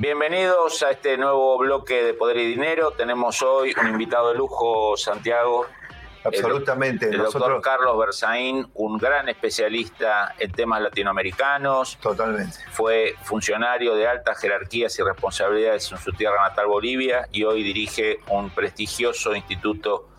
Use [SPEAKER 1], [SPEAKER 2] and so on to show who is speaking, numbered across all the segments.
[SPEAKER 1] Bienvenidos a este nuevo bloque de Poder y Dinero. Tenemos hoy un invitado de lujo, Santiago.
[SPEAKER 2] Absolutamente.
[SPEAKER 1] El, doctor Carlos Berzaín, un gran especialista en temas latinoamericanos.
[SPEAKER 2] Totalmente.
[SPEAKER 1] Fue funcionario de altas jerarquías y responsabilidades en su tierra natal, Bolivia, y hoy dirige un prestigioso instituto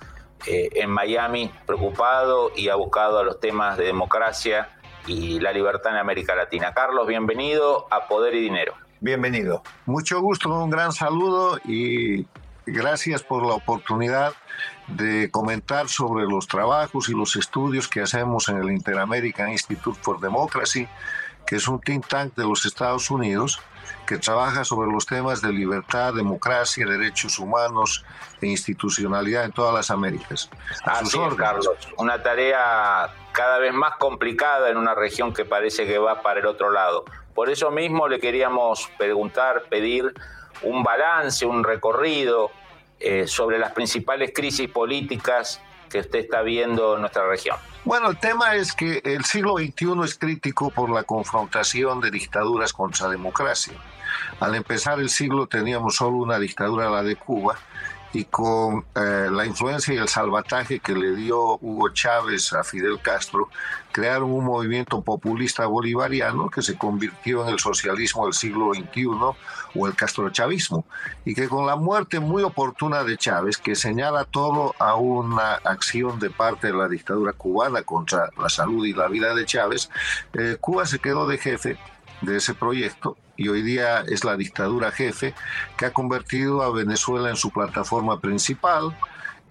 [SPEAKER 1] eh, en Miami, preocupado y abocado a los temas de democracia y la libertad en América Latina. Carlos, bienvenido a Poder y Dinero.
[SPEAKER 2] Bienvenido.
[SPEAKER 3] Mucho gusto, un gran saludo y gracias por la oportunidad de comentar sobre los trabajos y los estudios que hacemos en el Interamerican Institute for Democracy, que es un think tank de los Estados Unidos que trabaja sobre los temas de libertad, democracia, derechos humanos e institucionalidad en todas las Américas.
[SPEAKER 1] Así es, Carlos. Una tarea cada vez más complicada en una región que parece que va para el otro lado. Por eso mismo le queríamos preguntar, pedir un balance, un recorrido eh, sobre las principales crisis políticas que usted está viendo en nuestra región.
[SPEAKER 3] Bueno, el tema es que el siglo XXI es crítico por la confrontación de dictaduras contra democracia. Al empezar el siglo teníamos solo una dictadura, la de Cuba, y con eh, la influencia y el salvataje que le dio Hugo Chávez a Fidel Castro, crearon un movimiento populista bolivariano que se convirtió en el socialismo del siglo XXI o el castrochavismo, y que con la muerte muy oportuna de Chávez, que señala todo a una acción de parte de la dictadura cubana contra la salud y la vida de Chávez, eh, Cuba se quedó de jefe de ese proyecto y hoy día es la dictadura jefe que ha convertido a Venezuela en su plataforma principal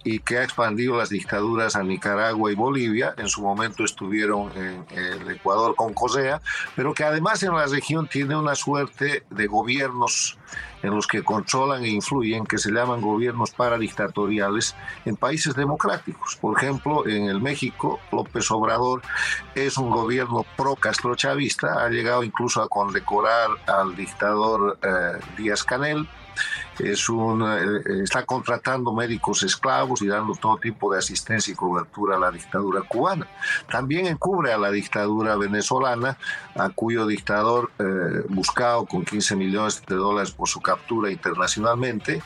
[SPEAKER 3] y que ha expandido las dictaduras a Nicaragua y Bolivia. En su momento estuvieron en Ecuador con Cosea, pero que además en la región tiene una suerte de gobiernos en los que controlan e influyen, que se llaman gobiernos paradictatoriales en países democráticos. Por ejemplo, en el México, López Obrador es un gobierno pro-castrochavista, ha llegado incluso a condecorar al dictador eh, Díaz Canel, es un, eh, está contratando médicos esclavos y dando todo tipo de asistencia y cobertura a la dictadura cubana. También encubre a la dictadura venezolana, a cuyo dictador, eh, buscado con 15 millones de dólares por su captura internacionalmente,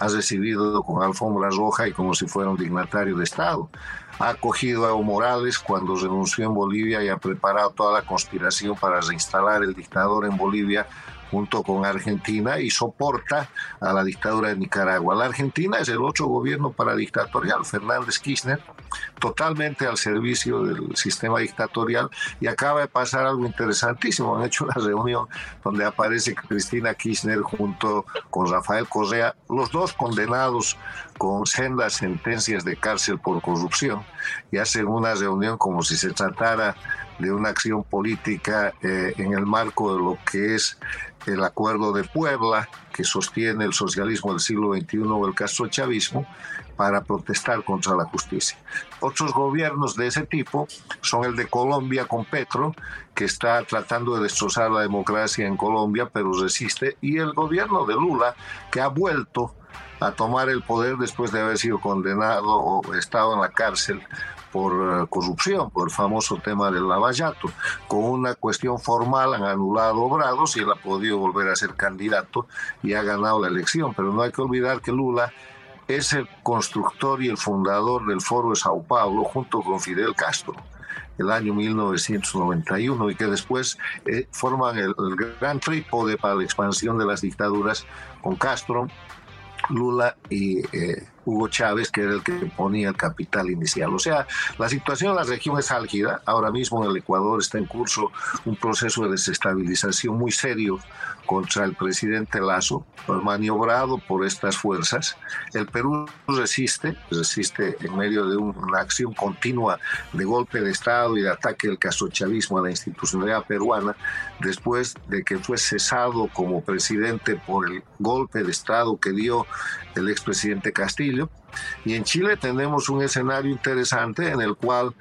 [SPEAKER 3] ha recibido con alfombra roja y como si fuera un dignatario de Estado. Ha acogido a Evo Morales cuando renunció en Bolivia y ha preparado toda la conspiración para reinstalar el dictador en Bolivia junto con Argentina y soporta a la dictadura de Nicaragua. La Argentina es el otro gobierno paradictatorial, Fernández Kirchner, totalmente al servicio del sistema dictatorial y acaba de pasar algo interesantísimo. Han hecho una reunión donde aparece Cristina Kirchner junto con Rafael Correa, los dos condenados con sendas sentencias de cárcel por corrupción y hacen una reunión como si se tratara de una acción política eh, en el marco de lo que es el acuerdo de Puebla que sostiene el socialismo del siglo XXI o el castrochavismo para protestar contra la justicia. Otros gobiernos de ese tipo son el de Colombia con Petro, que está tratando de destrozar la democracia en Colombia, pero resiste, y el gobierno de Lula, que ha vuelto a tomar el poder después de haber sido condenado o estado en la cárcel por eh, corrupción, por el famoso tema del lavallato. Con una cuestión formal han anulado obrados y él ha podido volver a ser candidato y ha ganado la elección. Pero no hay que olvidar que Lula es el constructor y el fundador del Foro de Sao Paulo junto con Fidel Castro el año 1991 y que después eh, forman el, el gran trípode para la expansión de las dictaduras con Castro, Lula y eh, Hugo Chávez, que era el que ponía el capital inicial. O sea, la situación en la región es álgida. Ahora mismo en el Ecuador está en curso un proceso de desestabilización muy serio contra el presidente Lazo, maniobrado por estas fuerzas. El Perú resiste, resiste en medio de una acción continua de golpe de Estado y de ataque del castrochavismo a la institucionalidad peruana, después de que fue cesado como presidente por el golpe de Estado que dio el expresidente Castillo. Y en Chile tenemos un escenario interesante en el cual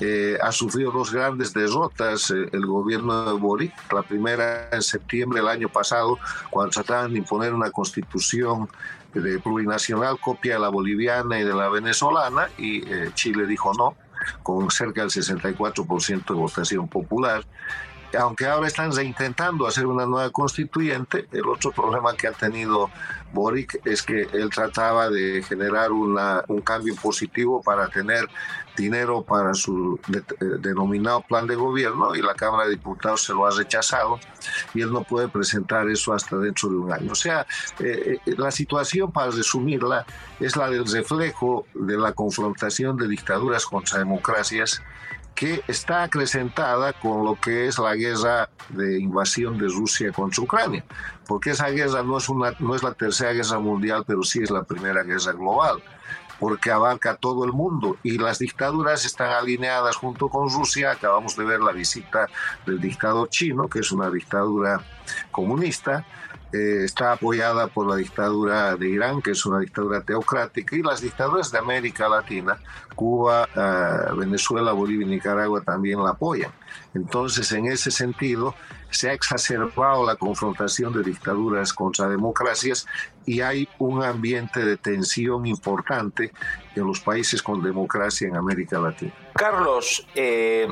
[SPEAKER 3] eh, ha sufrido dos grandes derrotas eh, el gobierno de Boric. La primera en septiembre del año pasado, cuando trataban de imponer una constitución de plurinacional, copia de la boliviana y de la venezolana, y eh, Chile dijo no, con cerca del 64% de votación popular. aunque ahora están intentando hacer una nueva constituyente, el otro problema que ha tenido Boric es que él trataba de generar una, un cambio positivo para tener dinero para su denominado plan de gobierno y la Cámara de Diputados se lo ha rechazado y él no puede presentar eso hasta dentro de un año. O sea, eh, eh, la situación, para resumirla, es la del reflejo de la confrontación de dictaduras contra democracias que está acrecentada con lo que es la guerra de invasión de Rusia contra Ucrania, porque esa guerra no es, una, no es la tercera guerra mundial, pero sí es la primera guerra global porque abarca todo el mundo y las dictaduras están alineadas junto con Rusia. Acabamos de ver la visita del dictador chino, que es una dictadura comunista, eh, está apoyada por la dictadura de Irán, que es una dictadura teocrática, y las dictaduras de América Latina, Cuba, eh, Venezuela, Bolivia y Nicaragua también la apoyan. Entonces, en ese sentido, se ha exacerbado la confrontación de dictaduras contra democracias y hay un ambiente de tensión importante en los países con democracia en América Latina.
[SPEAKER 1] Carlos, eh,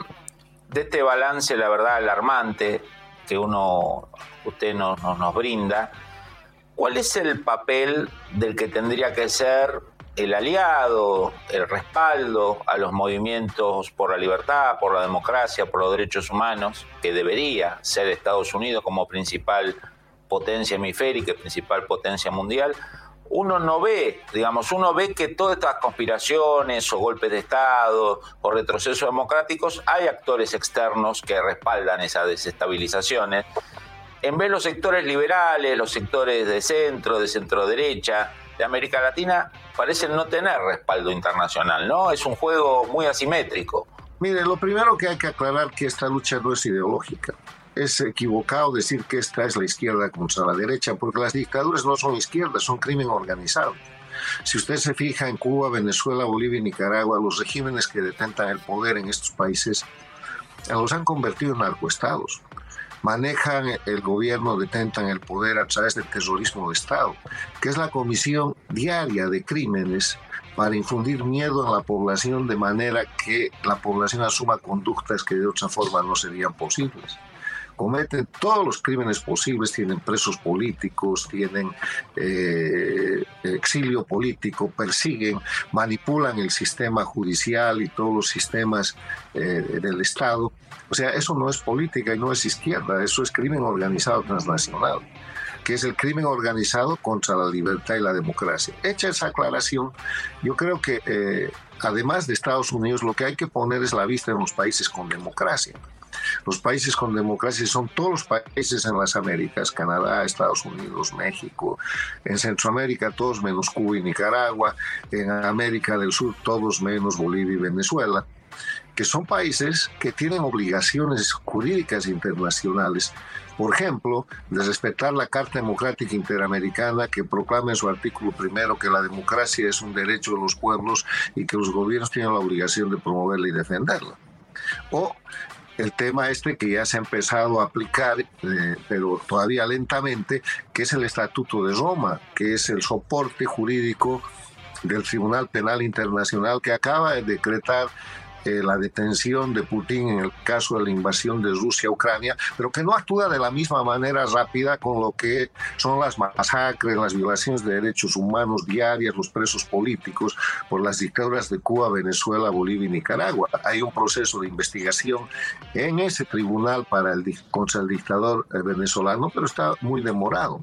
[SPEAKER 1] de este balance, la verdad, alarmante que uno usted nos, nos, brinda, ¿cuál es el papel del que tendría que ser el aliado, el respaldo a los movimientos por la libertad, por la democracia, por los derechos humanos, que debería ser Estados Unidos como principal potencia hemisférica, principal potencia mundial, uno no ve, digamos, uno ve que todas estas conspiraciones o golpes de Estado o retrocesos democráticos, hay actores externos que respaldan esas desestabilizaciones en vez los sectores liberales, los sectores de centro, de centro derecha, de América Latina, parecen no tener respaldo internacional, ¿no? Es un juego muy asimétrico.
[SPEAKER 3] Mire, lo primero que hay que aclarar que esta lucha no es ideológica. Es equivocado decir que esta es la izquierda contra la derecha, porque las dictaduras no son izquierdas, son crimen organizado. Si usted se fija en Cuba, Venezuela, Bolivia y Nicaragua, los regímenes que detentan el poder en estos países los han convertido en narcoestados manejan el gobierno, detentan el poder a través del terrorismo de Estado, que es la comisión diaria de crímenes para infundir miedo en la población de manera que la población asuma conductas que de otra forma no serían posibles cometen todos los crímenes posibles, tienen presos políticos, tienen eh, exilio político, persiguen, manipulan el sistema judicial y todos los sistemas eh, del Estado. O sea, eso no es política y no es izquierda, eso es crimen organizado transnacional que es el crimen organizado contra la libertad y la democracia. Hecha esa aclaración, yo creo que eh, además de Estados Unidos, lo que hay que poner es la vista en los países con democracia. Los países con democracia son todos los países en las Américas, Canadá, Estados Unidos, México, en Centroamérica todos menos Cuba y Nicaragua, en América del Sur todos menos Bolivia y Venezuela que son países que tienen obligaciones jurídicas internacionales, por ejemplo, de respetar la Carta Democrática Interamericana que proclama en su artículo primero que la democracia es un derecho de los pueblos y que los gobiernos tienen la obligación de promoverla y defenderla. O el tema este que ya se ha empezado a aplicar, eh, pero todavía lentamente, que es el Estatuto de Roma, que es el soporte jurídico del Tribunal Penal Internacional que acaba de decretar eh, la detención de Putin en el caso de la invasión de Rusia a Ucrania, pero que no actúa de la misma manera rápida con lo que son las masacres, las violaciones de derechos humanos diarias, los presos políticos por las dictaduras de Cuba, Venezuela, Bolivia y Nicaragua. Hay un proceso de investigación en ese tribunal para el, contra el dictador eh, venezolano, pero está muy demorado.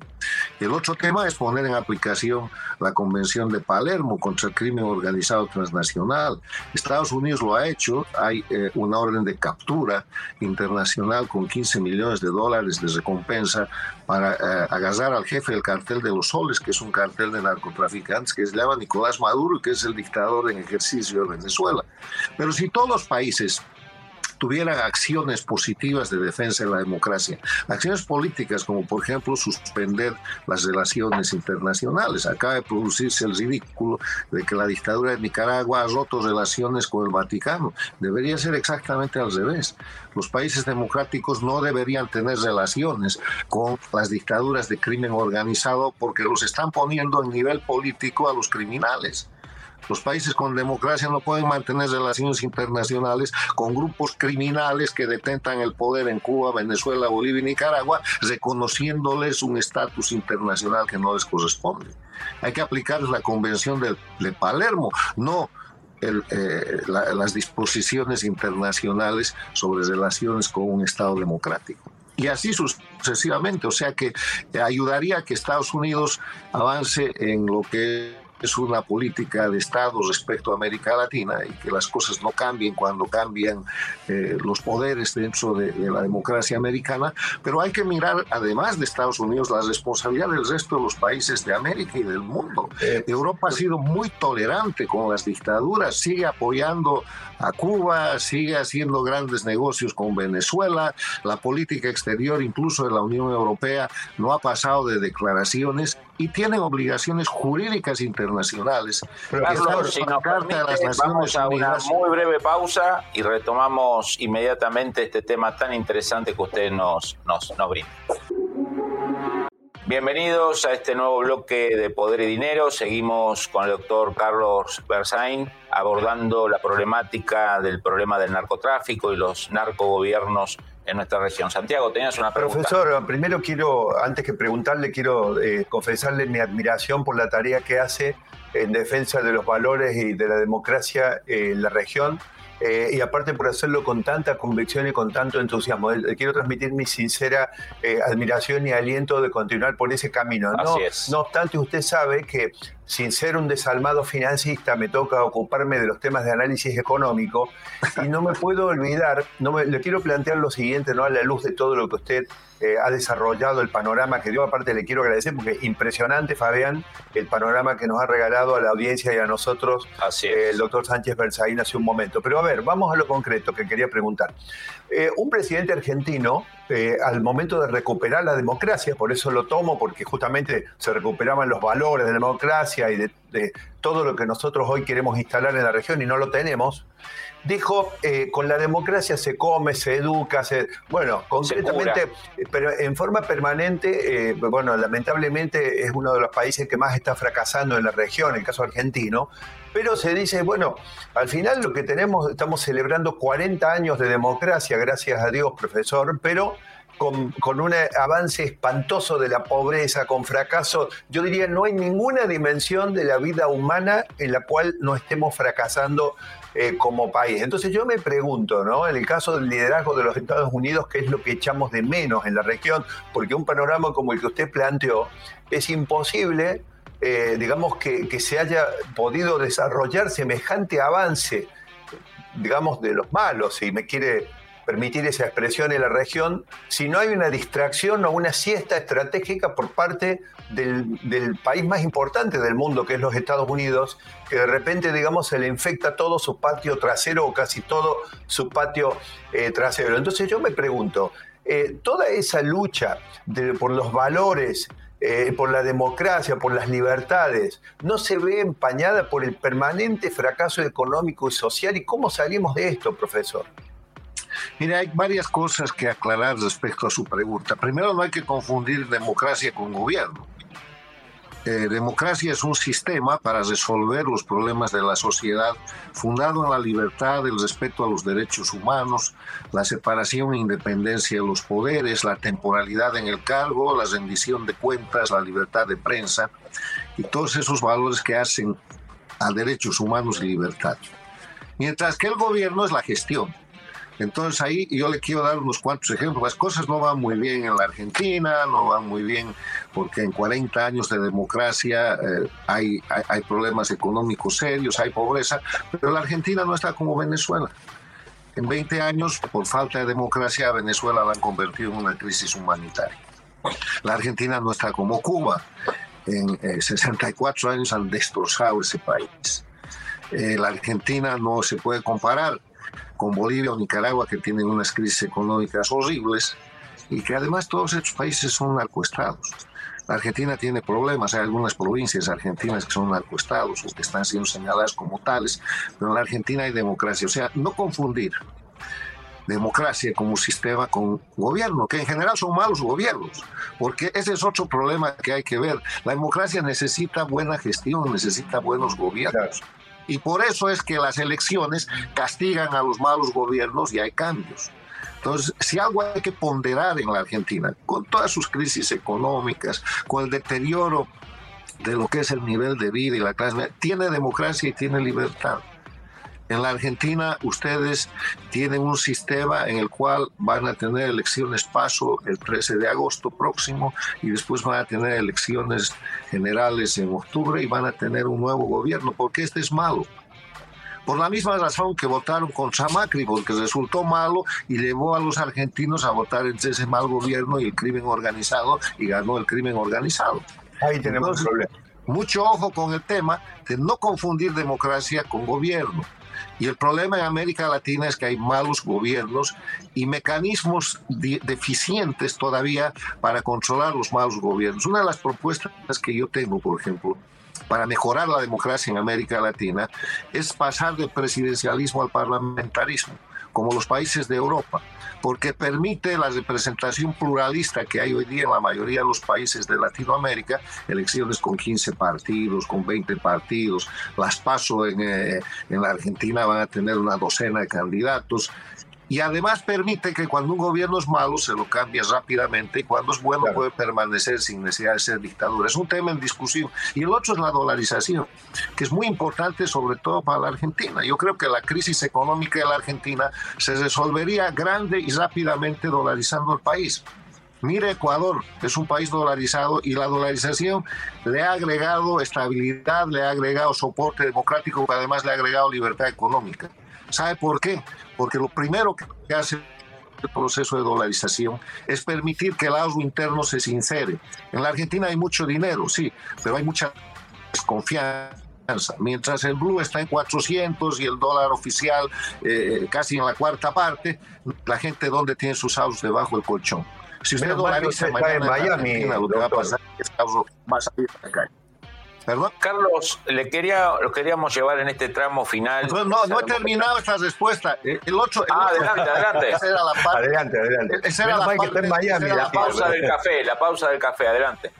[SPEAKER 3] El otro tema es poner en aplicación la Convención de Palermo contra el crimen organizado transnacional. Estados Unidos lo ha hecho, hay eh, una orden de captura internacional con 15 millones de dólares de recompensa para eh, agarrar al jefe del cartel de los soles, que es un cartel de narcotraficantes que se llama Nicolás Maduro, que es el dictador en ejercicio de Venezuela. Pero si todos los países tuvieran acciones positivas de defensa de la democracia, acciones políticas como por ejemplo suspender las relaciones internacionales. Acaba de producirse el ridículo de que la dictadura de Nicaragua ha roto relaciones con el Vaticano. Debería ser exactamente al revés. Los países democráticos no deberían tener relaciones con las dictaduras de crimen organizado porque los están poniendo en nivel político a los criminales. Los países con democracia no pueden mantener relaciones internacionales con grupos criminales que detentan el poder en Cuba, Venezuela, Bolivia y Nicaragua, reconociéndoles un estatus internacional que no les corresponde. Hay que aplicar la Convención de, Palermo, no eh, las disposiciones internacionales sobre relaciones con un Estado democrático y así sucesivamente. O sea que ayudaría a que Estados Unidos avance en lo que es una política de Estado respecto a América Latina y que las cosas no cambien cuando cambian eh, los poderes dentro de, la democracia americana, pero hay que mirar, además de Estados Unidos, la responsabilidad del resto de los países de América y del mundo. Eh, Europa ha sido muy tolerante con las dictaduras, sigue apoyando a Cuba, sigue haciendo grandes negocios con Venezuela, la política exterior, incluso de la Unión Europea, no ha pasado de declaraciones y tienen obligaciones jurídicas internacionales.
[SPEAKER 1] Carlos, si nos vamos a una muy breve pausa y retomamos inmediatamente este tema tan interesante que usted nos, nos, nos brinda. Bienvenidos a este nuevo bloque de Poder y Dinero. Seguimos con el doctor Carlos Berzain abordando la problemática del problema del narcotráfico y los narcogobiernos en nuestra región. Santiago, tenías una pregunta.
[SPEAKER 2] Profesor, primero quiero, antes que preguntarle, quiero eh, confesarle mi admiración por la tarea que hace en defensa de los valores y de la democracia en la región eh, y aparte por hacerlo con tanta convicción y con tanto entusiasmo. Le quiero transmitir mi sincera eh, admiración y aliento de continuar por ese camino. No, no obstante, usted sabe que sin ser un desalmado financista, me toca ocuparme de los temas de análisis económico y no me puedo olvidar, no me, le quiero plantear lo siguiente, ¿no? a la luz de todo lo que usted eh, ha desarrollado, el panorama que dio, aparte le quiero agradecer porque impresionante, Fabián, el panorama que nos ha regalado a la audiencia y a nosotros eh, el doctor Sánchez Berzaín hace un momento. Pero a ver, vamos a lo concreto que quería preguntar. Eh, un presidente argentino, al momento de recuperar la democracia, por eso lo tomo, porque justamente se recuperaban los valores de la democracia, y de, todo lo que nosotros hoy queremos instalar en la región y no lo tenemos, dijo, eh, con la democracia se come, se educa, se... Bueno, concretamente, pero en forma permanente, eh, bueno, lamentablemente es uno de los países que más está fracasando en la región, el caso argentino, pero se dice, bueno, al final lo que tenemos, estamos celebrando 40 años de democracia, gracias a Dios, profesor, pero con, un avance espantoso de la pobreza, con fracaso. Yo diría, no hay ninguna dimensión de la vida humana en la cual no estemos fracasando eh, como país. Entonces yo me pregunto, ¿no? En el caso del liderazgo de los Estados Unidos, ¿qué es lo que echamos de menos en la región? Porque un panorama como el que usted planteó es imposible, eh, digamos, que, que se haya podido desarrollar semejante avance digamos, de los malos, si me quiere permitir esa expresión en la región, si no hay una distracción o una siesta estratégica por parte del, país más importante del mundo, que es los Estados Unidos, que de repente, digamos, se le infecta todo su patio trasero o casi todo su patio eh, trasero. Entonces yo me pregunto, eh, toda esa lucha por los valores, eh, por la democracia, por las libertades, no se ve empañada por el permanente fracaso económico y social. ¿Y cómo salimos de esto, profesor?
[SPEAKER 3] Mira, hay varias cosas que aclarar respecto a su pregunta. Primero, no hay que confundir democracia con gobierno. Eh, democracia es un sistema para resolver los problemas de la sociedad fundado en la libertad, el respeto a los derechos humanos, la separación e independencia de los poderes, la temporalidad en el cargo, la rendición de cuentas, la libertad de prensa y todos esos valores que hacen a derechos humanos y libertad. Mientras que el gobierno es la gestión entonces ahí yo le quiero dar unos cuantos ejemplos. Las cosas no van muy bien en la Argentina, no van muy bien porque en 40 años de democracia eh, hay, problemas económicos serios, hay pobreza, pero la Argentina no está como Venezuela. En 20 años, por falta de democracia, Venezuela la han convertido en una crisis humanitaria. La Argentina no está como Cuba. En 64 eh, años han destrozado ese país. Eh, la Argentina no se puede comparar con Bolivia o Nicaragua, que tienen unas crisis económicas horribles y que además todos estos países son narcoestados. La Argentina tiene problemas, hay algunas provincias argentinas que son narcoestados o que están siendo señaladas como tales, pero en la Argentina hay democracia. O sea, no confundir democracia como sistema con gobierno, que en general son malos gobiernos, porque ese es otro problema que hay que ver. La democracia necesita buena gestión, necesita buenos gobiernos. Y por eso es que las elecciones castigan a los malos gobiernos y hay cambios. Entonces, si algo hay que ponderar en la Argentina, con todas sus crisis económicas, con el deterioro de lo que es el nivel de vida y la clase, tiene democracia y tiene libertad. En la Argentina ustedes tienen un sistema en el cual van a tener elecciones paso el 13 de agosto próximo y después van a tener elecciones generales en octubre y van a tener un nuevo gobierno, porque este es malo. Por la misma razón que votaron contra Macri, porque resultó malo y llevó a los argentinos a votar entre ese mal gobierno y el crimen organizado y ganó el crimen organizado.
[SPEAKER 2] Ahí tenemos un problema.
[SPEAKER 3] Mucho ojo con el tema de no confundir democracia con gobierno. Y el problema en América Latina es que hay malos gobiernos y mecanismos deficientes todavía para controlar los malos gobiernos. Una de las propuestas que yo tengo, por ejemplo, para mejorar la democracia en América Latina es pasar del presidencialismo al parlamentarismo, como los países de Europa porque permite la representación pluralista que hay hoy día en la mayoría de los países de Latinoamérica, elecciones con 15 partidos, con 20 partidos, las paso en, eh, en la Argentina van a tener una docena de candidatos, y además permite que cuando un gobierno es malo se lo cambie rápidamente y cuando es bueno puede permanecer sin necesidad de ser dictadura. Es un tema en discusión. Y el otro es la dolarización, que es muy importante sobre todo para la Argentina. Yo creo que la crisis económica de la Argentina se resolvería grande y rápidamente dolarizando el país. Mire Ecuador, es un país dolarizado y la dolarización le ha agregado estabilidad, le ha agregado soporte democrático, además le ha agregado libertad económica. ¿Sabe por qué? Porque lo primero que hace el proceso de dolarización es permitir que el ahorro interno se sincere. En la Argentina hay mucho dinero, sí, pero hay mucha desconfianza. Mientras el blue está en 400 y el dólar oficial eh, casi en la cuarta parte, la gente donde tiene sus ahorros debajo del colchón.
[SPEAKER 2] Si usted dolariza mañana en Miami, lo que va a pasar es ahorro va a salir
[SPEAKER 1] a la calle. ¿Perdón? Carlos, le quería, lo queríamos llevar en este tramo final.
[SPEAKER 3] no, no he terminado esta respuesta. El 8.
[SPEAKER 1] ah, adelante, adelante.
[SPEAKER 2] Esa era la parte, adelante, adelante.
[SPEAKER 3] Esa era la, parte,
[SPEAKER 1] en Miami, la pausa del café, la pausa del café, adelante.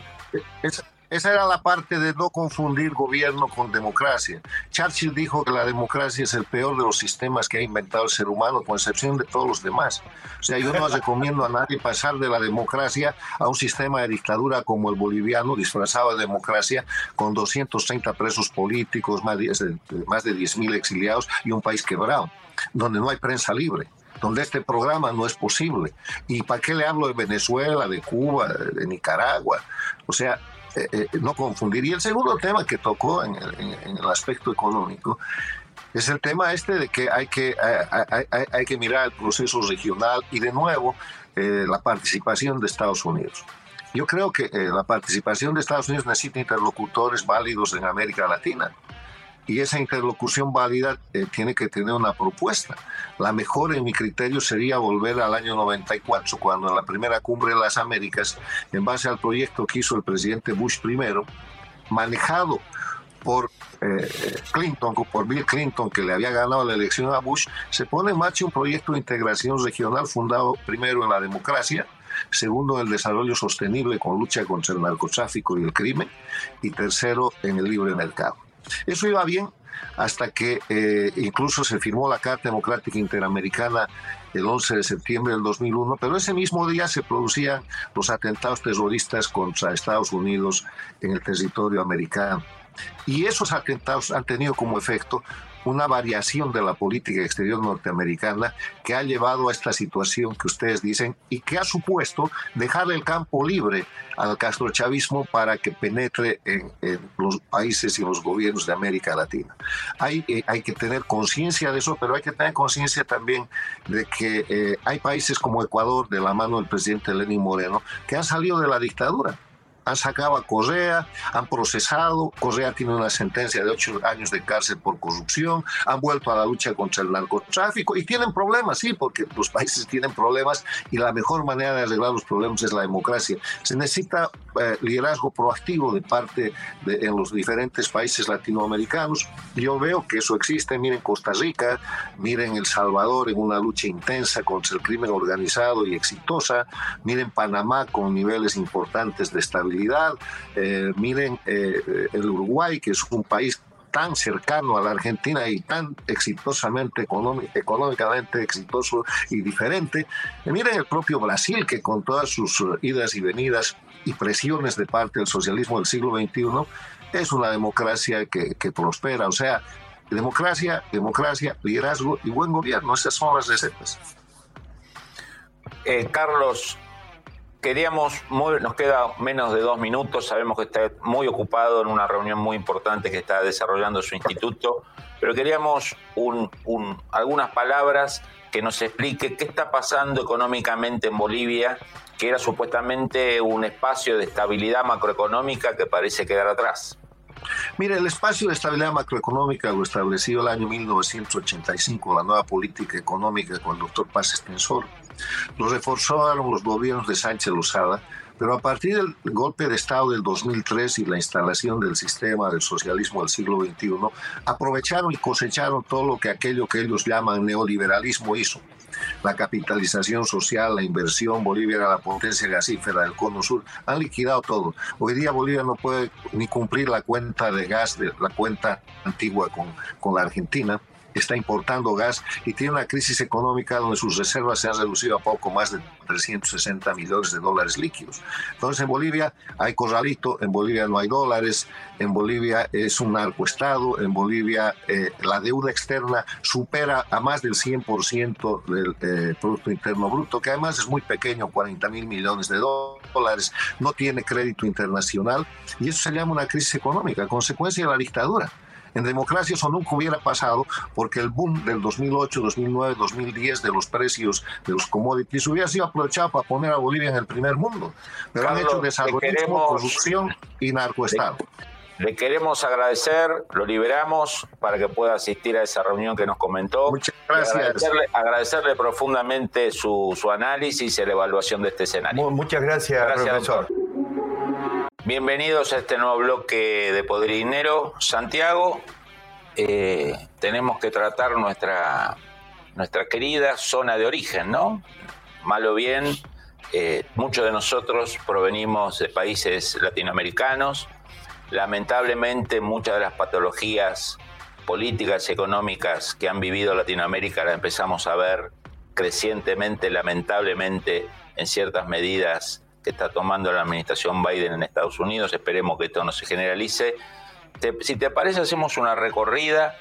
[SPEAKER 3] Esa, esa era la parte de no confundir gobierno con democracia. Churchill dijo que la democracia es el peor de los sistemas que ha inventado el ser humano, con excepción de todos los demás. O sea, yo no recomiendo a nadie pasar de la democracia a un sistema de dictadura como el boliviano, disfrazado de democracia, con 230 presos políticos, más de, más de 10.000 exiliados y un país quebrado, donde no hay prensa libre donde este programa no es posible. ¿Y para qué le hablo de Venezuela, de Cuba, de Nicaragua? O sea, eh, eh, no confundir. Y el segundo tema que tocó en el, aspecto económico es el tema este de que hay que, hay, que mirar el proceso regional y de nuevo eh, la participación de Estados Unidos. Yo creo que la participación de Estados Unidos necesita interlocutores válidos en América Latina y esa interlocución válida tiene que tener una propuesta. La mejor, en mi criterio, sería volver al año 94, cuando en la primera cumbre de las Américas, en base al proyecto que hizo el presidente Bush primero, manejado por eh, Clinton, por Bill Clinton, que le había ganado la elección a Bush, se pone en marcha un proyecto de integración regional fundado primero en la democracia, segundo en el desarrollo sostenible con lucha contra el narcotráfico y el crimen, y tercero en el libre mercado. Eso iba bien hasta que eh, incluso se firmó la Carta Democrática Interamericana el 11 de septiembre del 2001, pero ese mismo día se producían los atentados terroristas contra Estados Unidos en el territorio americano. Y esos atentados han tenido como efecto una variación de la política exterior norteamericana que ha llevado a esta situación que ustedes dicen y que ha supuesto dejar el campo libre al castrochavismo para que penetre en, los países y los gobiernos de América Latina. Hay, eh, hay que tener conciencia de eso, pero hay que tener conciencia también de que eh, hay países como Ecuador, de la mano del presidente Lenín Moreno, que han salido de la dictadura han sacado a Correa, han procesado, Correa tiene una sentencia de ocho años de cárcel por corrupción, han vuelto a la lucha contra el narcotráfico y tienen problemas, sí, porque los países tienen problemas y la mejor manera de arreglar los problemas es la democracia. Se necesita eh, liderazgo proactivo de parte de en los diferentes países latinoamericanos. Yo veo que eso existe, miren Costa Rica, miren El Salvador en una lucha intensa contra el crimen organizado y exitosa, miren Panamá con niveles importantes de estabilidad eh, miren, eh, el Uruguay, que es un país tan cercano a la Argentina y tan exitosamente, económicamente exitoso y diferente. miren el propio Brasil, que con todas sus idas y venidas y presiones de parte del socialismo del siglo XXI, es una democracia que, prospera. O sea, democracia, democracia, liderazgo y buen gobierno. Esas son las recetas.
[SPEAKER 1] Eh, Carlos, queríamos, nos queda menos de dos minutos, sabemos que está muy ocupado en una reunión muy importante que está desarrollando su instituto, pero queríamos algunas palabras que nos explique qué está pasando económicamente en Bolivia, que era supuestamente un espacio de estabilidad macroeconómica que parece quedar atrás.
[SPEAKER 3] Mire, el espacio de estabilidad macroeconómica lo estableció el año 1985, la nueva política económica con el doctor Paz Extensor. Lo reforzaron los gobiernos de Sánchez Lozada, pero a partir del golpe de Estado del 2003 y la instalación del sistema del socialismo del siglo XXI, aprovecharon y cosecharon todo lo que aquello que ellos llaman neoliberalismo hizo la capitalización social, la inversión, Bolivia era la potencia gasífera del cono sur, han liquidado todo. Hoy día Bolivia no puede ni cumplir la cuenta de gas, de la cuenta antigua con, con la Argentina está importando gas y tiene una crisis económica donde sus reservas se han reducido a poco más de 360 millones de dólares líquidos. Entonces en Bolivia hay corralito, en Bolivia no hay dólares, en Bolivia es un narcoestado, en Bolivia eh, la deuda externa supera a más del 100% del eh, Producto Interno Bruto, que además es muy pequeño, 40 mil millones de dólares, no tiene crédito internacional y eso se llama una crisis económica, consecuencia de la dictadura. En democracia eso nunca hubiera pasado porque el boom del 2008, 2009, 2010 de los precios de los commodities hubiera sido aprovechado para poner a Bolivia en el primer mundo. Pero han hecho desarrollismo, corrupción y narcoestado.
[SPEAKER 1] Le, queremos agradecer, lo liberamos para que pueda asistir a esa reunión que nos comentó.
[SPEAKER 3] Muchas gracias.
[SPEAKER 1] Agradecerle, profundamente su, análisis y la evaluación de este escenario.
[SPEAKER 2] Muchas gracias, profesor.
[SPEAKER 1] Bienvenidos a este nuevo bloque de Dinero. Santiago, eh, tenemos que tratar nuestra, nuestra querida zona de origen, ¿no? Mal o bien, eh, muchos de nosotros provenimos de países latinoamericanos. Lamentablemente, muchas de las patologías políticas y económicas que han vivido Latinoamérica las empezamos a ver crecientemente, lamentablemente, en ciertas medidas está tomando la administración Biden en Estados Unidos. Esperemos que esto no se generalice. si te parece, hacemos una recorrida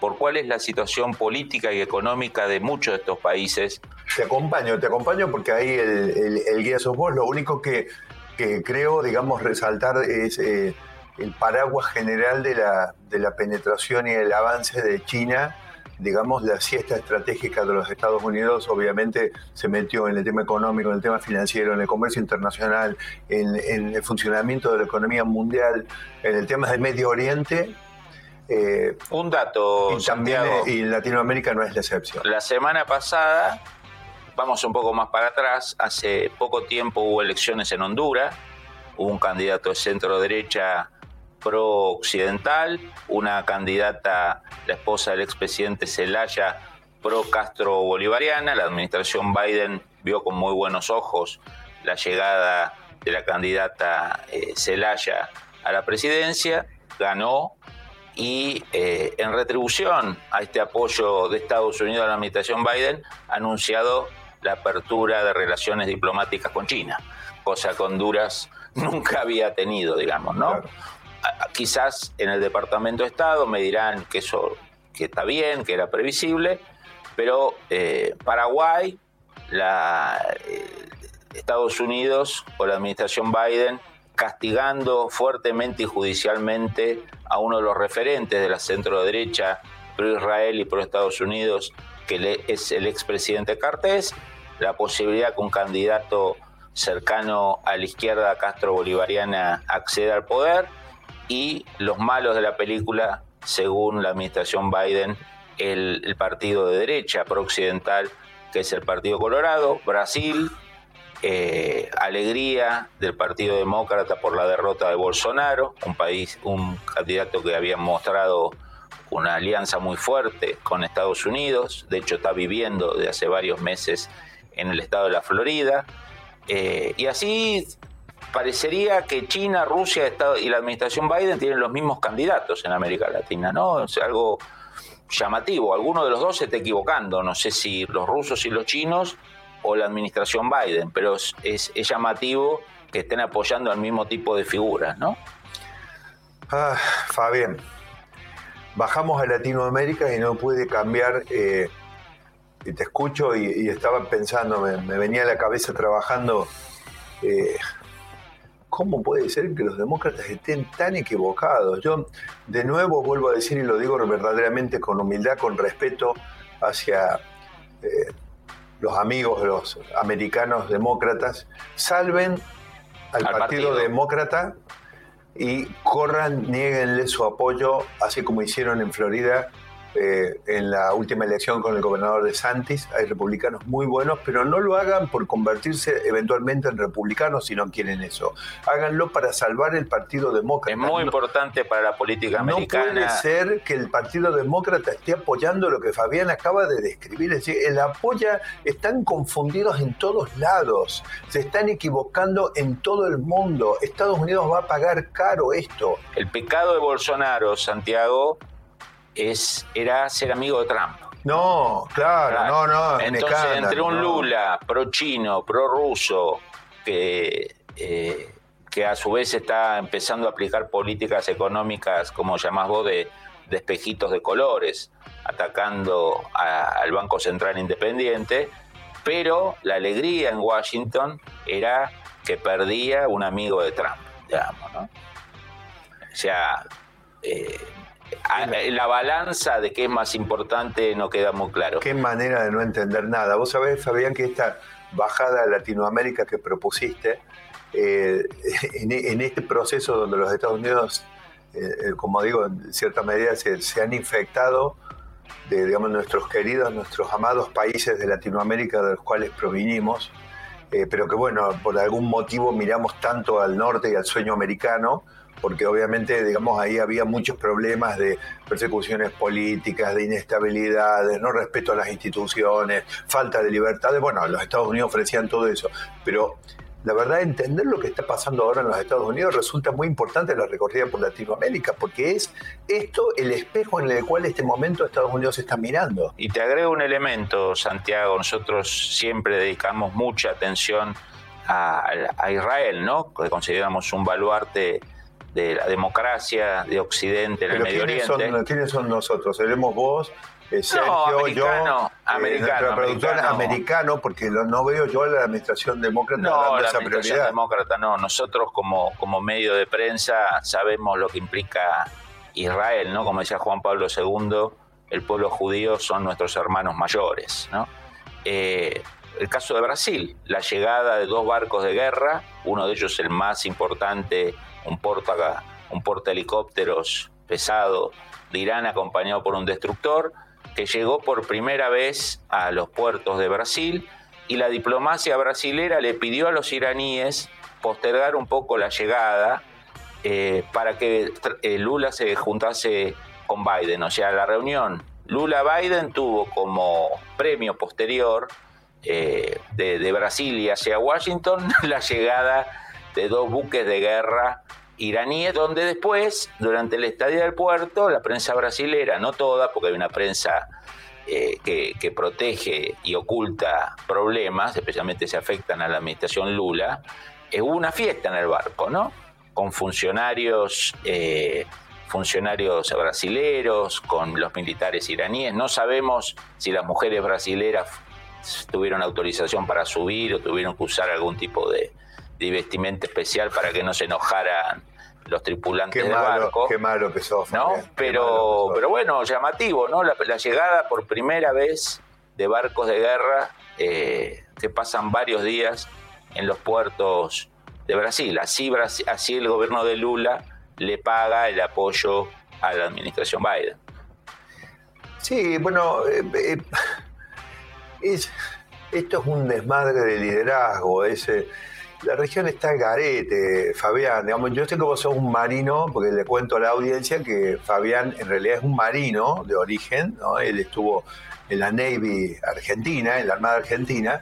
[SPEAKER 1] por cuál es la situación política y económica de muchos de estos países.
[SPEAKER 2] Te acompaño, te acompaño porque ahí el, guía sos vos. Lo único que, creo, digamos, resaltar es eh, el paraguas general de la, de la penetración y el avance de China digamos, la siesta estratégica de los Estados Unidos obviamente se metió en el tema económico, en el tema financiero, en el comercio internacional, en, el funcionamiento de la economía mundial, en el tema del Medio Oriente.
[SPEAKER 1] Eh, Un dato,
[SPEAKER 2] y también y Latinoamérica no es la excepción.
[SPEAKER 1] La semana pasada, vamos un poco más para atrás, hace poco tiempo hubo elecciones en Honduras, hubo un candidato de centro derecha pro-occidental, una candidata, la esposa del expresidente Zelaya, pro-Castro bolivariana. La administración Biden vio con muy buenos ojos la llegada de la candidata eh, Zelaya a la presidencia, ganó y eh, en retribución a este apoyo de Estados Unidos a la administración Biden ha anunciado la apertura de relaciones diplomáticas con China, cosa que Honduras nunca había tenido, digamos, ¿no? Quizás en el Departamento de Estado me dirán que eso que está bien, que era previsible, pero eh, Paraguay, eh, Estados Unidos o la administración Biden castigando fuertemente y judicialmente a uno de los referentes de la centro derecha pro Israel y pro Estados Unidos, que es el expresidente Cartés, la posibilidad que un candidato cercano a la izquierda castro bolivariana acceda al poder y los malos de la película, según la administración Biden, el, partido de derecha pro-occidental, que es el Partido Colorado, Brasil, eh, alegría del Partido Demócrata por la derrota de Bolsonaro, un país, un candidato que había mostrado una alianza muy fuerte con Estados Unidos, de hecho está viviendo de hace varios meses en el estado de la Florida, eh, y así parecería que China, Rusia y la administración Biden tienen los mismos candidatos en América Latina, ¿no? Es algo llamativo. Alguno de los dos se está equivocando. No sé si los rusos y los chinos o la administración Biden, pero es, llamativo que estén apoyando al mismo tipo de figuras, ¿no?
[SPEAKER 2] Ah, Fabián, bajamos a Latinoamérica y no puede cambiar. Eh, y te escucho y, estaba pensando, me, venía a la cabeza trabajando. Eh, ¿Cómo puede ser que los demócratas estén tan equivocados? Yo, de nuevo, vuelvo a decir y lo digo verdaderamente con humildad, con respeto hacia eh, los amigos de los americanos demócratas, salven al, partido, Demócrata y corran, nieguenle su apoyo, así como hicieron en Florida eh, en la última elección con el gobernador de Santis. Hay republicanos muy buenos, pero no lo hagan por convertirse eventualmente en republicanos si no quieren eso. Háganlo para salvar el Partido Demócrata.
[SPEAKER 1] Es muy importante para la política americana.
[SPEAKER 2] No puede ser que el Partido Demócrata esté apoyando lo que Fabián acaba de describir. Es decir, el apoya, están confundidos en todos lados, se están equivocando en todo el mundo. Estados Unidos va a pagar caro esto.
[SPEAKER 1] El pecado de Bolsonaro, Santiago, es, era ser amigo de Trump.
[SPEAKER 2] No, claro, no, no.
[SPEAKER 1] Entonces, entre un Lula pro chino, pro ruso, que, eh, que a su vez está empezando a aplicar políticas económicas, como llamás vos, de, de espejitos de colores, atacando al Banco Central Independiente, pero la alegría en Washington era que perdía un amigo de Trump, digamos, ¿no? O sea, eh, la balanza de qué es más importante no queda muy claro.
[SPEAKER 2] Qué manera de no entender nada. Vos sabés, Fabián, que esta bajada a Latinoamérica que propusiste, eh, en, este proceso donde los Estados Unidos, eh, eh, como digo, en cierta medida se, han infectado de, digamos, nuestros queridos, nuestros amados países de Latinoamérica de los cuales provinimos, pero que bueno, por algún motivo miramos tanto al norte y al sueño americano, porque obviamente, digamos, ahí había muchos problemas de persecuciones políticas, de inestabilidad, de no respeto a las instituciones, falta de libertades. Bueno, los Estados Unidos ofrecían todo eso, pero la verdad, entender lo que está pasando ahora en los Estados Unidos resulta muy importante la recorrida por Latinoamérica, porque es esto el espejo en el cual este momento Estados Unidos está mirando.
[SPEAKER 1] Y te agrego un elemento, Santiago, nosotros siempre dedicamos mucha atención a, a Israel, ¿no? Que consideramos un baluarte de la democracia de Occidente en el Medio
[SPEAKER 2] ¿quiénes
[SPEAKER 1] Oriente.
[SPEAKER 2] Son, ¿Quiénes son nosotros? ¿Seremos vos? Eh, Sergio, yo,
[SPEAKER 1] eh, americano,
[SPEAKER 2] americano. porque no veo yo a la administración demócrata
[SPEAKER 1] no, la administración demócrata no. Nosotros como, como medio de prensa sabemos lo que implica Israel, ¿no? Como decía Juan Pablo II, el pueblo judío son nuestros hermanos mayores, ¿no? Eh, el caso de Brasil, la llegada de dos barcos de guerra, uno de ellos el más importante un porta, un porta helicópteros pesado de Irán acompañado por un destructor, que llegó por primera vez a los puertos de Brasil y la diplomacia brasilera le pidió a los iraníes postergar un poco la llegada eh, para que eh, Lula se juntase con Biden. O sea, la reunión Lula-Biden tuvo como premio posterior eh, de, de Brasilia hacia Washington la llegada de dos buques de guerra iraníes, donde después, durante la estadía del puerto, la prensa brasilera, no toda, porque hay una prensa eh, que, protege y oculta problemas, especialmente se afectan a la administración Lula, eh, hubo una fiesta en el barco, ¿no? Con funcionarios, eh, funcionarios brasileros, con los militares iraníes. No sabemos si las mujeres brasileras tuvieron autorización para subir o tuvieron que usar algún tipo de, de vestimenta especial para que no se enojaran los tripulantes del barco.
[SPEAKER 2] Qué malo que sos.
[SPEAKER 1] ¿no? Pero, pero bueno, llamativo, ¿no? La, llegada por primera vez de barcos de guerra eh, que pasan varios días en los puertos de Brasil. Así, así el gobierno de Lula le paga el apoyo a la administración Biden.
[SPEAKER 2] Sí, bueno, eh, eh, esto es un desmadre de liderazgo. Ese, la región está en garete, Fabián. Digamos, yo sé que vos sos un marino, porque le cuento a la audiencia que Fabián en realidad es un marino de origen, ¿no? Él estuvo en la Navy argentina, en la Armada Argentina,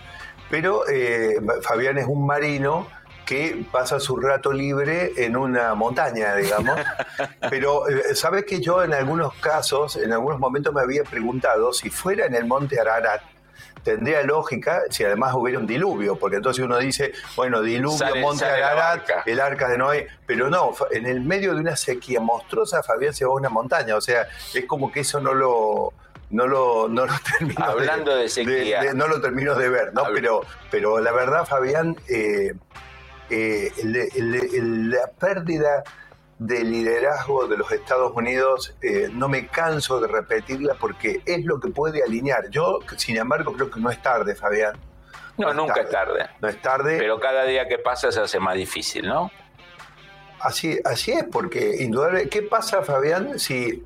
[SPEAKER 2] pero eh, Fabián es un marino que pasa su rato libre en una montaña, digamos. Pero eh, sabes que yo en algunos casos, en algunos momentos me había preguntado si fuera en el monte Ararat, tendría lógica si además hubiera un diluvio, porque entonces uno dice, bueno, diluvio, monte Ararat, el arca de Noé, pero no, en el medio de una sequía monstruosa Fabián se va a una montaña, o sea, es como que eso no lo no lo, no lo termino
[SPEAKER 1] Hablando de, sequía.
[SPEAKER 2] no lo termino de ver, ¿no? Pero, pero la verdad, Fabián, eh, eh, la pérdida de liderazgo de los Estados Unidos, eh, no me canso de repetirla porque es lo que puede alinear. Yo, sin embargo, creo que no es tarde, Fabián.
[SPEAKER 1] No, nunca es tarde.
[SPEAKER 2] No es tarde.
[SPEAKER 1] Pero cada día que pasa se hace más difícil, ¿no?
[SPEAKER 2] Así, así es, porque indudablemente, ¿qué pasa, Fabián, si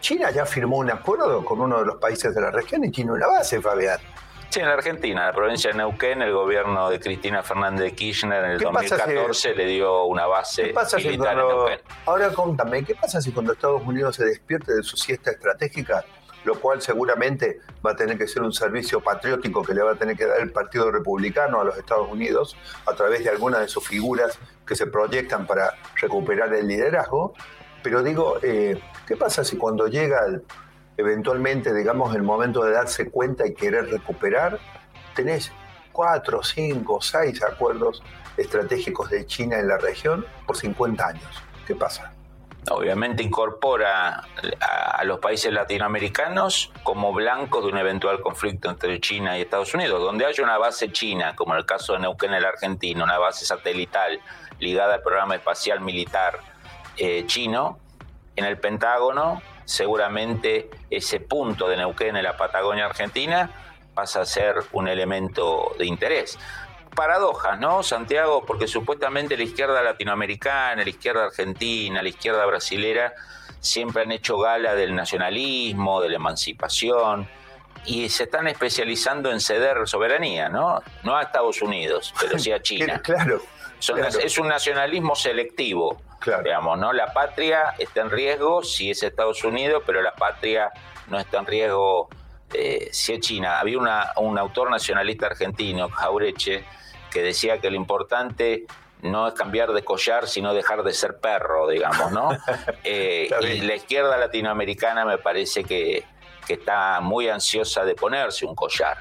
[SPEAKER 2] China ya firmó un acuerdo con uno de los países de la región y tiene una base, Fabián?
[SPEAKER 1] Sí, en la Argentina, la provincia de Neuquén, el gobierno de Cristina Fernández de Kirchner en el 2014 le dio una base ¿qué pasa militar en Neuquén.
[SPEAKER 2] Ahora contame, ¿qué pasa si cuando Estados Unidos se despierte de su siesta estratégica, lo cual seguramente va a tener que ser un servicio patriótico que le va a tener que dar el Partido Republicano a los Estados Unidos a través de algunas de sus figuras que se proyectan para recuperar el liderazgo? Pero digo, eh, ¿qué pasa si cuando llega el eventualmente, digamos, el momento de darse cuenta y querer recuperar, tenés cuatro, cinco, seis acuerdos estratégicos de China en la región por 50 años. ¿Qué pasa?
[SPEAKER 1] Obviamente incorpora a, los países latinoamericanos como blancos de un eventual conflicto entre China y Estados Unidos. Donde haya una base china, como en el caso de Neuquén, el argentino, una base satelital ligada al programa espacial militar eh, chino, en el Pentágono seguramente ese punto de Neuquén en la Patagonia Argentina pasa a ser un elemento de interés. Paradojas, ¿no, Santiago? Porque supuestamente la izquierda latinoamericana, la izquierda argentina, la izquierda brasilera siempre han hecho gala del nacionalismo, de la emancipación, y se están especializando en ceder soberanía, ¿no? No a Estados Unidos, pero sí a China.
[SPEAKER 2] claro.
[SPEAKER 1] Es un nacionalismo selectivo Digamos, ¿no? La patria está en riesgo si es Estados Unidos, pero la patria no está en riesgo eh, si es China. Había un autor nacionalista argentino, Jaureche, que decía que lo importante no es cambiar de collar, sino dejar de ser perro, digamos, ¿no? Eh, y la izquierda latinoamericana me parece que, que está muy ansiosa de ponerse un collar.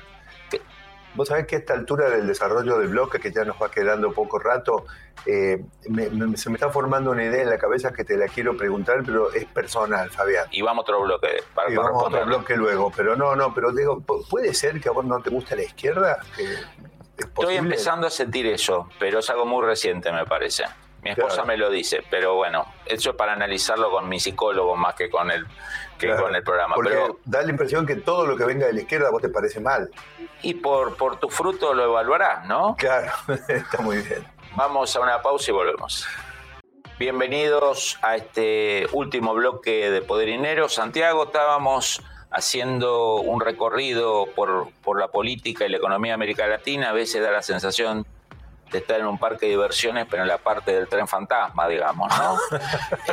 [SPEAKER 2] Vos sabés que a esta altura del desarrollo del bloque, que ya nos va quedando poco rato, eh, se me está formando una idea en la cabeza que te la quiero preguntar, pero es personal, Fabián.
[SPEAKER 1] Y vamos a otro bloque.
[SPEAKER 2] Para, y vamos a otro bloque luego, pero no, no, pero digo, ¿puede ser que a vos no te guste la izquierda?
[SPEAKER 1] Estoy empezando a sentir eso, pero es algo muy reciente, me parece. Mi esposa me lo dice, pero bueno, eso es para analizarlo con mi psicólogo más que con el, que con el programa.
[SPEAKER 2] Porque
[SPEAKER 1] pero,
[SPEAKER 2] da la impresión que todo lo que venga de la izquierda vos te parece mal.
[SPEAKER 1] Y por, por tu fruto lo evaluarás, ¿no?
[SPEAKER 2] Claro, está muy bien.
[SPEAKER 1] Vamos a una pausa y volvemos. Bienvenidos a este último bloque de Poder Dinero. Santiago, estábamos haciendo un recorrido por, por la política y la economía de América Latina. A veces da la sensación de estar en un parque de diversiones, pero en la parte del tren fantasma, digamos, ¿no?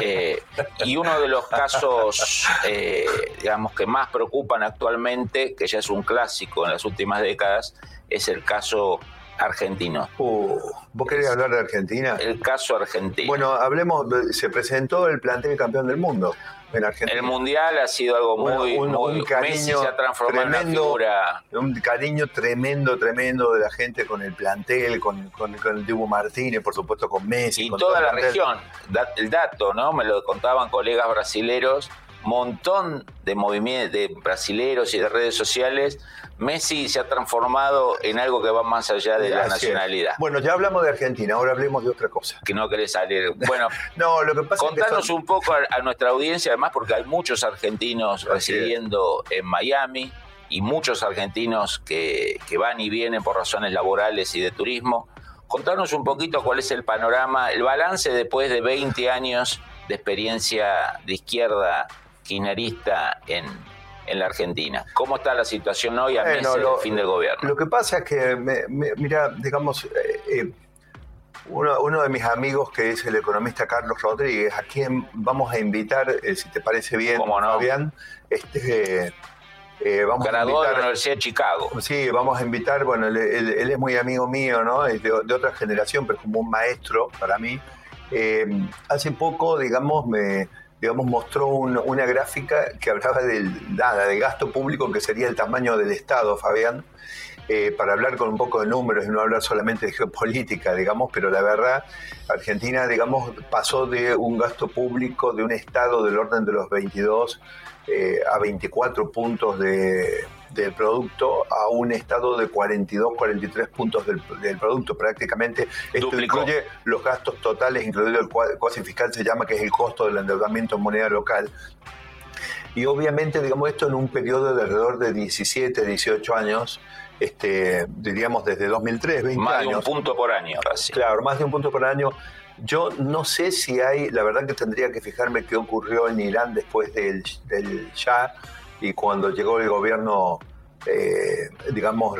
[SPEAKER 1] Eh, y uno de los casos, eh, digamos, que más preocupan actualmente, que ya es un clásico en las últimas décadas, es el caso argentino.
[SPEAKER 2] Uh, ¿Vos querés hablar de Argentina?
[SPEAKER 1] El caso argentino.
[SPEAKER 2] Bueno, hablemos, se presentó el plantel campeón del mundo.
[SPEAKER 1] El mundial ha sido algo muy, un, cariño se ha transformado tremendo, en
[SPEAKER 2] Un cariño tremendo, tremendo de la gente con el plantel, con, con, el Dibu Martínez, por supuesto con Messi.
[SPEAKER 1] Y toda la región. El dato, ¿no? Me lo contaban colegas brasileros montón de movimientos de brasileros y de redes sociales, Messi se ha transformado en algo que va más allá de la nacionalidad.
[SPEAKER 2] Bueno, ya hablamos de Argentina, ahora hablemos de otra cosa.
[SPEAKER 1] Que no querés salir. Bueno,
[SPEAKER 2] no, lo que pasa
[SPEAKER 1] contanos es que un poco a, nuestra audiencia, además, porque hay muchos argentinos residiendo en Miami y muchos argentinos que, que van y vienen por razones laborales y de turismo. Contanos un poquito cuál es el panorama, el balance después de 20 años de experiencia de izquierda kirchnerista en, en la Argentina. ¿Cómo está la situación hoy a meses del fin del gobierno?
[SPEAKER 2] Lo que pasa es que, mira, digamos, eh, eh, uno, de mis amigos que es el economista Carlos Rodríguez, a quien vamos a invitar, eh, si te parece bien, Fabián, este,
[SPEAKER 1] Eh, vamos Graduado de la Universidad de Chicago.
[SPEAKER 2] Sí, vamos a invitar, bueno, él, es muy amigo mío, ¿no? Es de, otra generación, pero como un maestro para mí. Eh, hace poco, digamos, me digamos, mostró una gráfica que hablaba del, nada, de gasto público, que sería el tamaño del Estado, Fabián, eh, para hablar con un poco de números y no hablar solamente de geopolítica, digamos, pero la verdad, Argentina, digamos, pasó de un gasto público de un Estado del orden de los 22 eh, a 24 puntos de, del producto a un estado de 42, 43 puntos del, producto. Prácticamente esto incluye los gastos totales, incluido el cuasi fiscal se llama, que es el costo del endeudamiento en moneda local. Y obviamente, digamos, esto en un periodo de alrededor de 17, 18 años, este, diríamos desde 2003, 20
[SPEAKER 1] más
[SPEAKER 2] años.
[SPEAKER 1] Más de un punto por año,
[SPEAKER 2] casi. Claro, más de un punto por año. Yo no sé si hay, la verdad que tendría que fijarme qué ocurrió en Irán después del, del Shah y cuando llegó el gobierno, eh, digamos,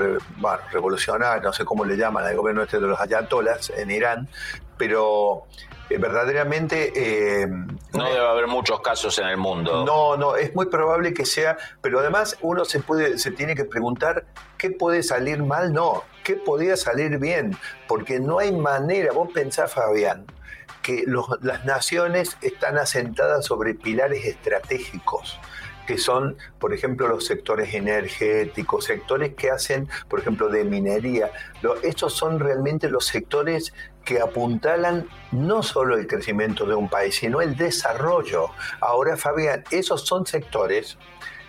[SPEAKER 2] revolucionario, no sé cómo le llaman al gobierno este de los ayatolas en Irán, pero eh, verdaderamente...
[SPEAKER 1] Eh, no debe haber muchos casos en el mundo.
[SPEAKER 2] No, no, es muy probable que sea, pero además uno se, puede, se tiene que preguntar qué puede salir mal, no, qué podía salir bien, porque no hay manera, vos pensás, Fabián, que las naciones están asentadas sobre pilares estratégicos que son, por ejemplo, los sectores energéticos, sectores que hacen, por ejemplo, de minería. estos son realmente los sectores que apuntalan no solo el crecimiento de un país, sino el desarrollo. Ahora, Fabián, esos son sectores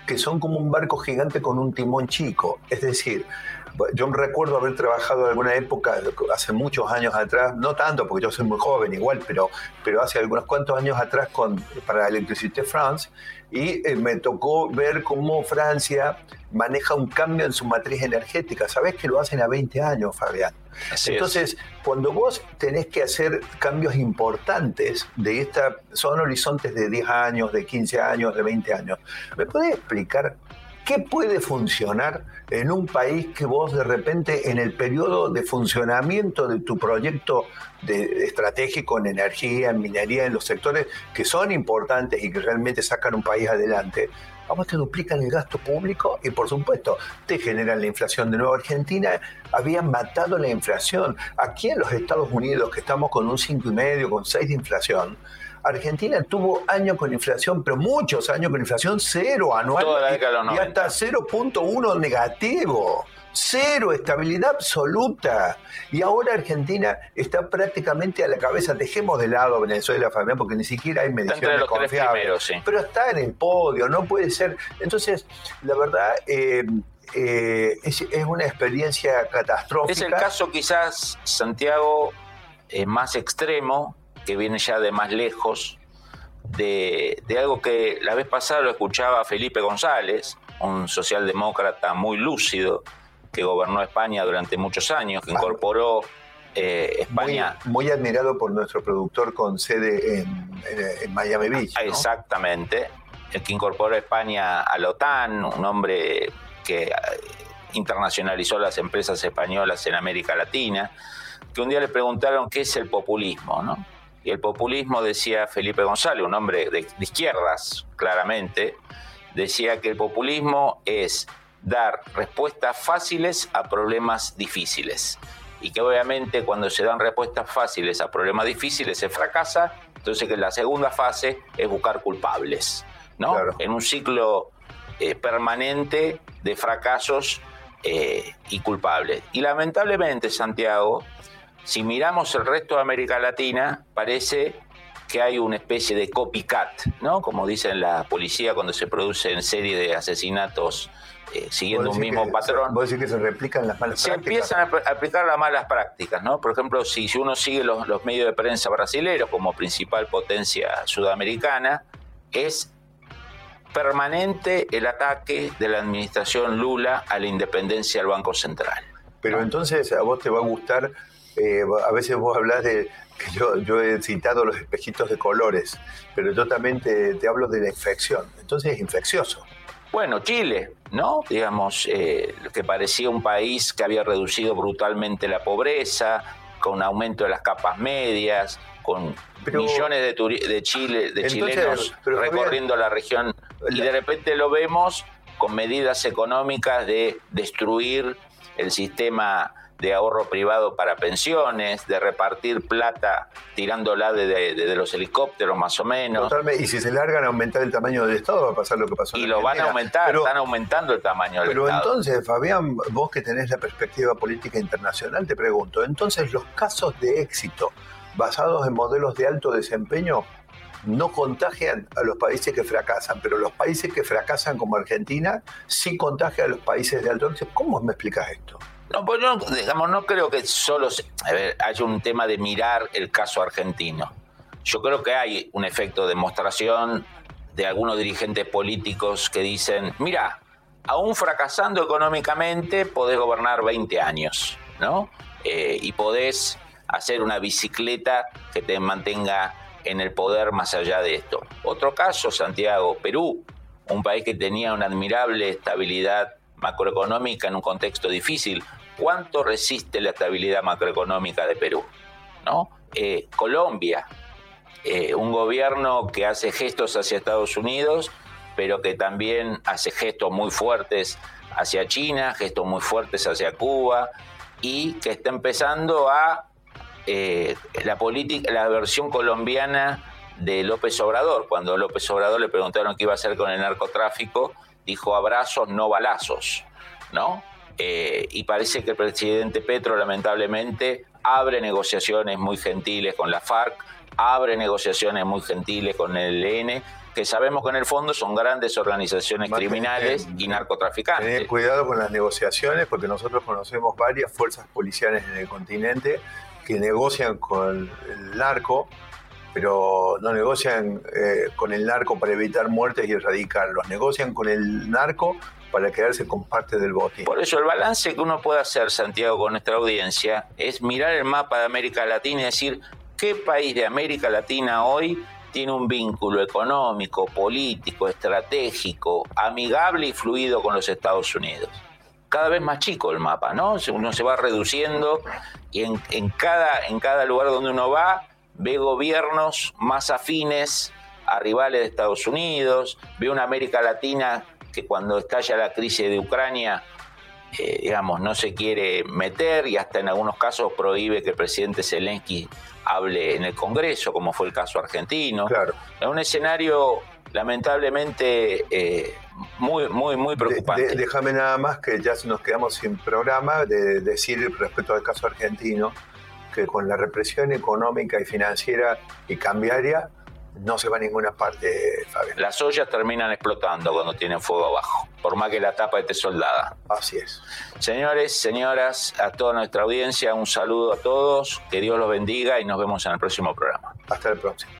[SPEAKER 2] que son como un barco gigante con un timón chico. Es decir, yo recuerdo haber trabajado en alguna época, hace muchos años atrás, no tanto porque yo soy muy joven igual, pero, pero hace algunos cuantos años atrás con, para Electricité France, y eh, me tocó ver cómo Francia maneja un cambio en su matriz energética. Sabés que lo hacen a 20 años, Fabián. Entonces, cuando vos tenés que hacer cambios importantes de esta, son horizontes de 10 años, de 15 años, de 20 años, ¿me podés explicar qué puede funcionar en un país que vos de repente en el periodo de funcionamiento de tu proyecto de, estratégico en energía, en minería, en los sectores que son importantes y que realmente sacan un país adelante, vamos, te duplican el gasto público y por supuesto te generan la inflación. De nuevo, Argentina había matado la inflación. Aquí en los Estados Unidos, que estamos con un 5,5, con 6 de inflación, Argentina tuvo años con inflación, pero muchos años con inflación cero anual. y, hasta 0.1 negativo. Cero, estabilidad absoluta. Y ahora Argentina está prácticamente a la cabeza. Dejemos de lado Venezuela, Fabián, porque ni siquiera hay mediciones confiables. Pero está en el podio, no puede ser. Entonces, la verdad, eh, eh, es, una experiencia catastrófica.
[SPEAKER 1] Es el caso quizás, Santiago, eh, más extremo que viene ya de más lejos, de, algo que la vez pasada lo escuchaba Felipe González, un socialdemócrata muy lúcido que gobernó España durante muchos años, que incorporó eh, España.
[SPEAKER 2] Muy, admirado por nuestro productor con sede en, Miami Beach.
[SPEAKER 1] Exactamente, el que incorporó España a la OTAN, un hombre que eh, internacionalizó las empresas españolas en América Latina, que un día le preguntaron qué es el populismo, ¿no? Y el populismo, decía Felipe González, un hombre de, izquierdas, claramente, decía que el populismo es dar respuestas fáciles a problemas difíciles. Y que obviamente cuando se dan respuestas fáciles a problemas difíciles se fracasa, entonces que la segunda fase es buscar culpables, ¿no? En un ciclo eh, permanente de fracasos eh, y culpables. Y lamentablemente, Santiago, si miramos el resto de América Latina, parece que hay una especie de copycat, ¿no? Como dicen la policía cuando se producen serie de asesinatos eh, siguiendo un mismo patrón.
[SPEAKER 2] ¿Vos decís que se replican las malas
[SPEAKER 1] prácticas? Se empiezan a aplicar las malas prácticas, ¿no? Por ejemplo, si, uno sigue los, los medios de prensa brasileños como principal potencia sudamericana, es permanente el ataque de la administración Lula a la independencia del Banco Central.
[SPEAKER 2] Pero entonces a vos te va a gustar eh, a veces vos hablas de que yo, he citado los espejitos de colores, pero yo también te, hablo de la infección. Entonces es infeccioso.
[SPEAKER 1] Bueno, Chile, ¿no? Digamos, eh, que parecía un país que había reducido brutalmente la pobreza, con aumento de las capas medias, con millones de, de, Chile, de chilenos recorriendo la región, y de repente lo vemos con medidas económicas de destruir el sistema de ahorro privado para pensiones, de repartir plata tirándola de, los helicópteros más o menos.
[SPEAKER 2] Totalmente. Y si se largan a aumentar el tamaño del Estado, va a pasar lo que pasó.
[SPEAKER 1] Y lo van a aumentar, están aumentando el tamaño del
[SPEAKER 2] Estado.
[SPEAKER 1] Pero
[SPEAKER 2] entonces, Fabián, vos que tenés la perspectiva política internacional, te pregunto, entonces los casos de éxito basados en modelos de alto desempeño no contagian a los países que fracasan, pero los países que fracasan como Argentina sí contagian a los países de alto desempeño. ¿Cómo me explicas esto?
[SPEAKER 1] No, pues no, digamos, no creo que solo haya un tema de mirar el caso argentino. Yo creo que hay un efecto de demostración de algunos dirigentes políticos que dicen, mira, aún fracasando económicamente podés gobernar 20 años, ¿no? Eh, y podés hacer una bicicleta que te mantenga en el poder más allá de esto. Otro caso, Santiago, Perú, un país que tenía una admirable estabilidad macroeconómica en un contexto difícil. ¿Cuánto resiste la estabilidad macroeconómica de Perú? ¿No? Eh, Colombia, eh, un gobierno que hace gestos hacia Estados Unidos, pero que también hace gestos muy fuertes hacia China, gestos muy fuertes hacia Cuba, y que está empezando a eh, la política, la versión colombiana de López Obrador. Cuando López Obrador le preguntaron qué iba a hacer con el narcotráfico, dijo abrazos, no balazos, ¿no? Eh, y parece que el presidente Petro, lamentablemente, abre negociaciones muy gentiles con la FARC, abre negociaciones muy gentiles con el ELN, que sabemos que en el fondo son grandes organizaciones criminales y narcotraficantes.
[SPEAKER 2] Tener cuidado con las negociaciones, porque nosotros conocemos varias fuerzas policiales en el continente que negocian con el narco, pero no negocian eh, con el narco para evitar muertes y erradicarlos, negocian con el narco para quedarse con parte del botín.
[SPEAKER 1] Por eso el balance que uno puede hacer, Santiago, con nuestra audiencia, es mirar el mapa de América Latina y decir qué país de América Latina hoy tiene un vínculo económico, político, estratégico, amigable y fluido con los Estados Unidos cada vez más chico el mapa, ¿no? Uno se va reduciendo y en, cada, en cada lugar donde uno va ve gobiernos más afines a rivales de Estados Unidos, ve una América Latina que cuando estalla la crisis de Ucrania, eh, digamos, no se quiere meter y hasta en algunos casos prohíbe que el presidente Zelensky hable en el Congreso, como fue el caso argentino.
[SPEAKER 2] Claro.
[SPEAKER 1] Es un escenario lamentablemente eh, muy, muy, muy preocupante.
[SPEAKER 2] déjame nada más que ya nos quedamos sin programa de decir respecto al caso argentino que con la represión económica y financiera y cambiaria no se va a ninguna parte, Fabio.
[SPEAKER 1] Las ollas terminan explotando cuando tienen fuego abajo, por más que la tapa esté soldada.
[SPEAKER 2] Así es.
[SPEAKER 1] Señores, señoras, a toda nuestra audiencia, un saludo a todos, que Dios los bendiga y nos vemos en el próximo programa.
[SPEAKER 2] Hasta el próximo.